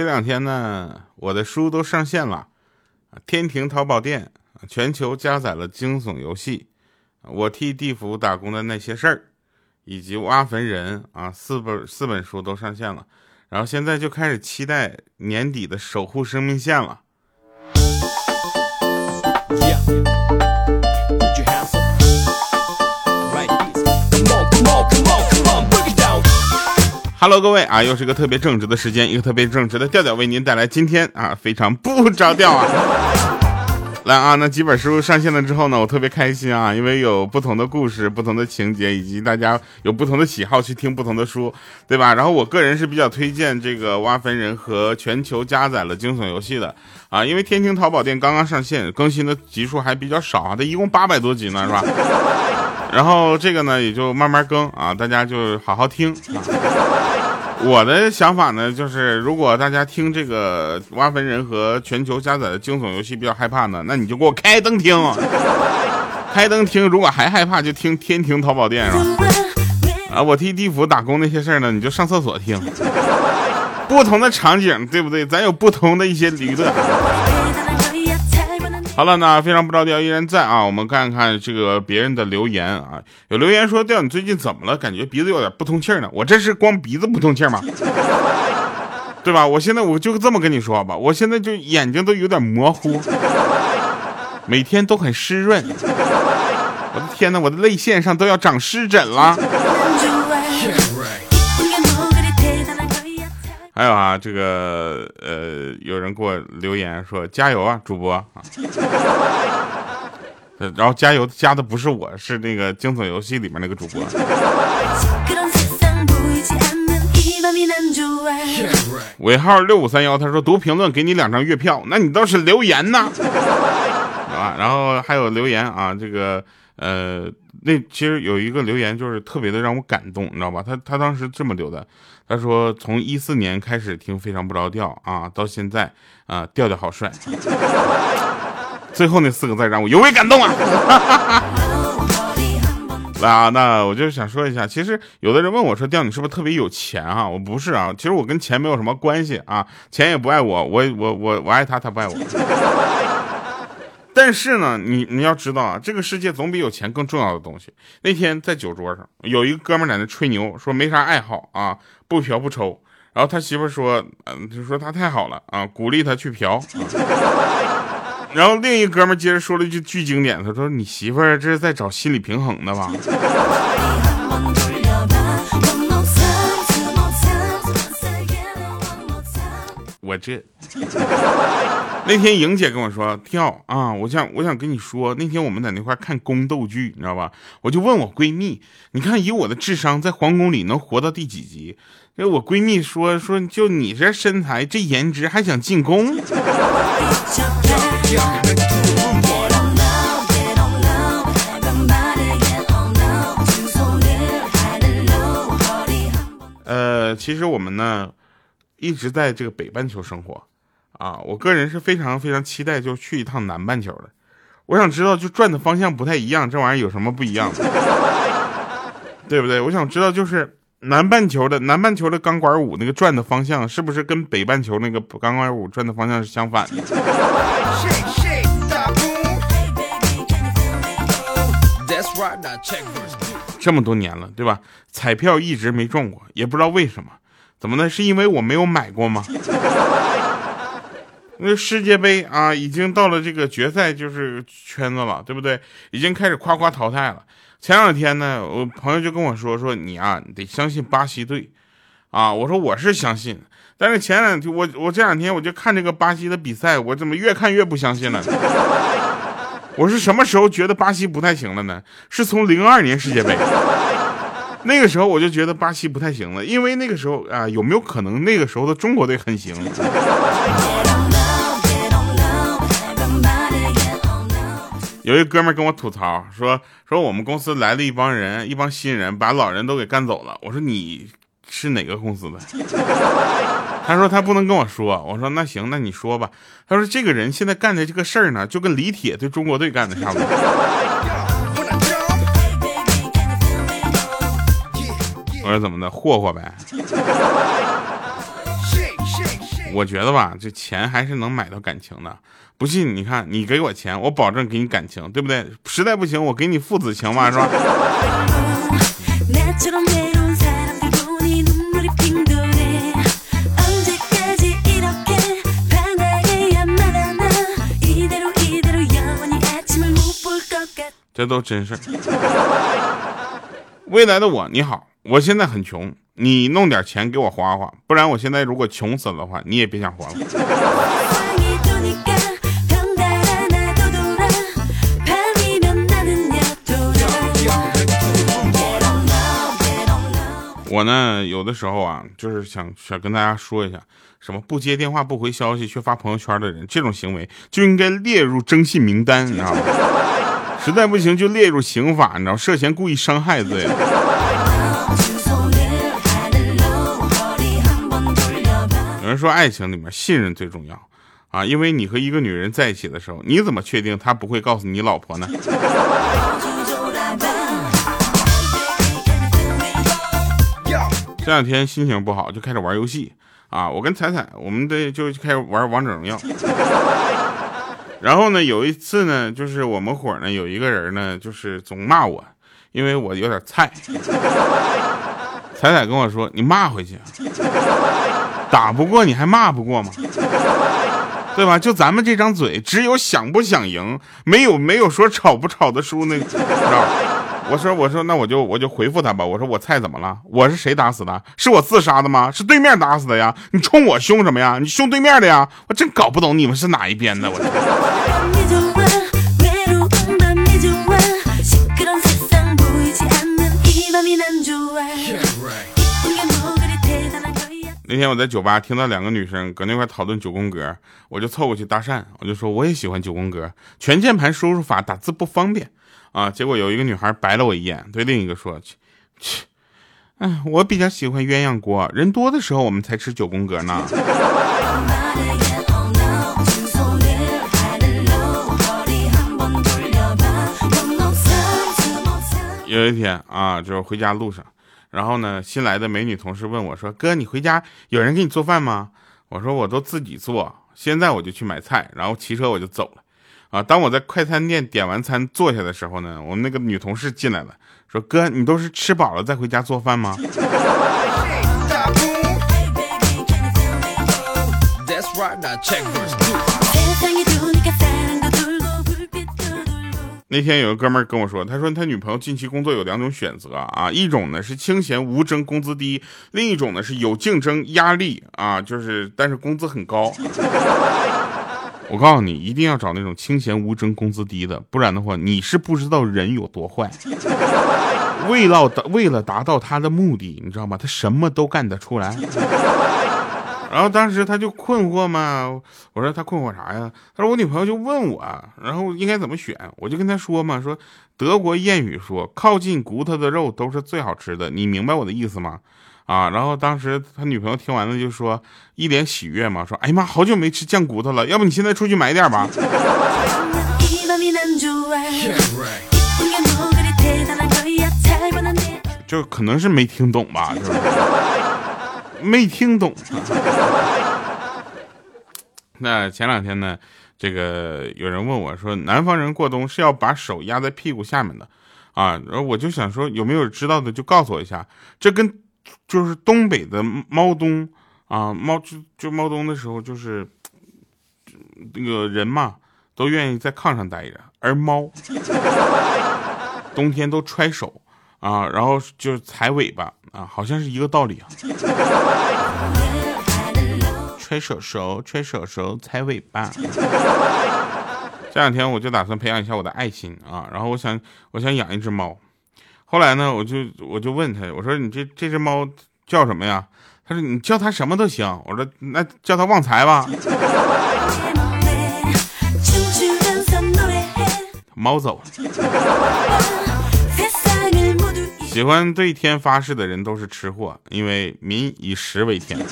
这两天呢，我的书都上线了，天庭淘宝店全球加载了惊悚游戏，我替地府打工的那些事儿，以及挖坟人啊，四本四本书都上线了，然后现在就开始期待年底的守护生命线了。Hello，各位啊，又是一个特别正直的时间，一个特别正直的调调，为您带来今天啊非常不着调啊。来啊，那几本书上线了之后呢，我特别开心啊，因为有不同的故事、不同的情节，以及大家有不同的喜好去听不同的书，对吧？然后我个人是比较推荐这个挖坟人和全球加载了惊悚游戏的啊，因为天津淘宝店刚刚上线，更新的集数还比较少啊，它一共八百多集呢，是吧？然后这个呢也就慢慢更啊，大家就好好听啊。我的想法呢，就是如果大家听这个挖坟人和全球加载的惊悚游戏比较害怕呢，那你就给我开灯听，开灯听。如果还害怕，就听天庭淘宝店是吧？啊，我替地府打工那些事儿呢，你就上厕所听。不同的场景，对不对？咱有不同的一些娱乐。好了，那非常不着调依然在啊。我们看看这个别人的留言啊，有留言说调你最近怎么了？感觉鼻子有点不通气呢。我这是光鼻子不通气吗？对吧？我现在我就这么跟你说吧，我现在就眼睛都有点模糊，每天都很湿润。我的天哪，我的泪腺上都要长湿疹了。还有啊，这个呃，有人给我留言说加油啊，主播啊，然后加油加的不是我，是那个惊悚游戏里面那个主播。尾号六五三幺，他说读评论给你两张月票，那你倒是留言呢，啊，然后还有留言啊，这个呃，那其实有一个留言就是特别的让我感动，你知道吧？他他当时这么留的。他说：“从一四年开始听非常不着调啊，到现在啊，调调好帅。最后那四个字让我尤为感动啊！来 啊，那我就想说一下，其实有的人问我说，调你是不是特别有钱啊？我不是啊，其实我跟钱没有什么关系啊，钱也不爱我，我我我我爱他，他不爱我。但是呢，你你要知道啊，这个世界总比有钱更重要的东西。那天在酒桌上，有一个哥们在那吹牛，说没啥爱好啊。”不嫖不抽，然后他媳妇说，嗯，就说他太好了啊，鼓励他去嫖。然后另一哥们接着说了一句巨经典，他说：“你媳妇这是在找心理平衡的吧？” 我这那天莹姐跟我说跳啊，我想我想跟你说，那天我们在那块看宫斗剧，你知道吧？我就问我闺蜜，你看以我的智商，在皇宫里能活到第几集？给我闺蜜说说，就你这身材，这颜值，还想进宫？呃，其实我们呢。一直在这个北半球生活，啊，我个人是非常非常期待就去一趟南半球的。我想知道，就转的方向不太一样，这玩意儿有什么不一样？对不对？我想知道，就是南半球的南半球的钢管舞那个转的方向，是不是跟北半球那个钢管舞转的方向是相反的？这么多年了，对吧？彩票一直没中过，也不知道为什么。怎么呢？是因为我没有买过吗？那世界杯啊，已经到了这个决赛就是圈子了，对不对？已经开始夸夸淘汰了。前两天呢，我朋友就跟我说说你啊，你得相信巴西队啊。我说我是相信，但是前两天我我这两天我就看这个巴西的比赛，我怎么越看越不相信了？我是什么时候觉得巴西不太行了呢？是从零二年世界杯。那个时候我就觉得巴西不太行了，因为那个时候啊，有没有可能那个时候的中国队很行？有一哥们跟我吐槽说说我们公司来了一帮人，一帮新人，把老人都给干走了。我说你是哪个公司的？他说他不能跟我说。我说那行，那你说吧。他说这个人现在干的这个事儿呢，就跟李铁对中国队干的差不多。我说怎么的，霍霍呗。我觉得吧，这钱还是能买到感情的。不信你看，你给我钱，我保证给你感情，对不对？实在不行，我给你父子情嘛，是吧？这都真事儿。未来的我，你好，我现在很穷，你弄点钱给我花花，不然我现在如果穷死了的话，你也别想活了。我呢，有的时候啊，就是想想跟大家说一下，什么不接电话、不回消息却发朋友圈的人，这种行为就应该列入征信名单，你知道吗？实在不行就列入刑法，你知道涉嫌故意伤害罪。有人说爱情里面信任最重要啊，因为你和一个女人在一起的时候，你怎么确定她不会告诉你老婆呢？这两天心情不好，就开始玩游戏啊，我跟彩彩，我们的就开始玩王者荣耀。然后呢，有一次呢，就是我们伙呢有一个人呢，就是总骂我，因为我有点菜。彩彩跟我说：“你骂回去，打不过你还骂不过吗？对吧？就咱们这张嘴，只有想不想赢，没有没有说吵不吵的输那个，知道我说我说那我就我就回复他吧。我说我菜怎么了？我是谁打死的？是我自杀的吗？是对面打死的呀？你冲我凶什么呀？你凶对面的呀？我真搞不懂你们是哪一边的。我。那天我在酒吧听到两个女生搁那块讨论九宫格，我就凑过去搭讪，我就说我也喜欢九宫格，全键盘输入法打字不方便啊。结果有一个女孩白了我一眼，对另一个说：“去去，哎，我比较喜欢鸳鸯锅，人多的时候我们才吃九宫格呢。”有一天啊，就是回家路上。然后呢，新来的美女同事问我说：“哥，你回家有人给你做饭吗？”我说：“我都自己做。”现在我就去买菜，然后骑车我就走了。啊，当我在快餐店点完餐坐下的时候呢，我们那个女同事进来了，说：“哥，你都是吃饱了再回家做饭吗？” 那天有个哥们儿跟我说，他说他女朋友近期工作有两种选择啊，一种呢是清闲无争，工资低；另一种呢是有竞争压力啊，就是但是工资很高。我告诉你，一定要找那种清闲无争、工资低的，不然的话你是不知道人有多坏。为了为了达到他的目的，你知道吗？他什么都干得出来。然后当时他就困惑嘛，我说他困惑啥呀？他说我女朋友就问我，然后应该怎么选？我就跟他说嘛，说德国谚语说靠近骨头的肉都是最好吃的，你明白我的意思吗？啊，然后当时他女朋友听完了就说一脸喜悦嘛，说哎呀妈，好久没吃酱骨头了，要不你现在出去买点吧。就可能是没听懂吧，是吧？没听懂。那前两天呢，这个有人问我说，南方人过冬是要把手压在屁股下面的啊，然后我就想说，有没有知道的就告诉我一下。这跟就是东北的猫冬啊，猫就就猫冬的时候，就是那个人嘛，都愿意在炕上待着，而猫冬天都揣手。啊，然后就是踩尾巴啊，好像是一个道理啊。揣手手，揣手手，踩尾巴。这两天我就打算培养一下我的爱心啊，然后我想我想养一只猫。后来呢，我就我就问他，我说你这这只猫叫什么呀？他说你叫它什么都行。我说那叫它旺财吧。猫走了。喜欢对天发誓的人都是吃货，因为民以食为天。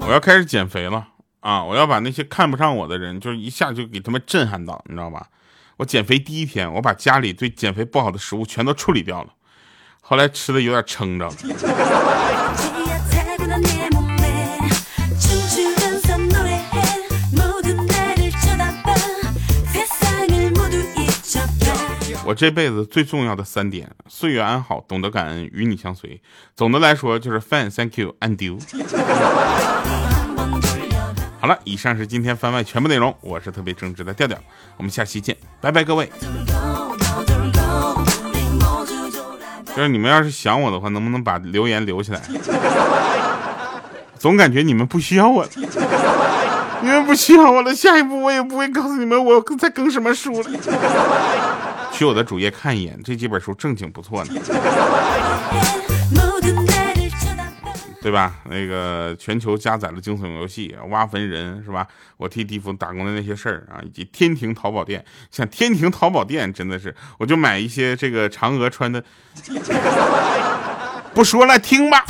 我要开始减肥了啊！我要把那些看不上我的人，就是一下就给他们震撼到，你知道吧？我减肥第一天，我把家里对减肥不好的食物全都处理掉了。后来吃的有点撑着了。我这辈子最重要的三点：岁月安好，懂得感恩，与你相随。总的来说就是 fine，thank you，and you。好了，以上是今天番外全部内容。我是特别正直的调调，我们下期见，拜拜，各位。就是你们要是想我的话，能不能把留言留起来？总感觉你们不需要我了，你们不需要我了。下一步我也不会告诉你们我在更什么书了。去我的主页看一眼，这几本书正经不错呢。对吧？那个全球加载了惊悚游戏《挖坟人》是吧？我替地府打工的那些事儿啊，以及天庭淘宝店。像天庭淘宝店真的是，我就买一些这个嫦娥穿的。不说了，听吧。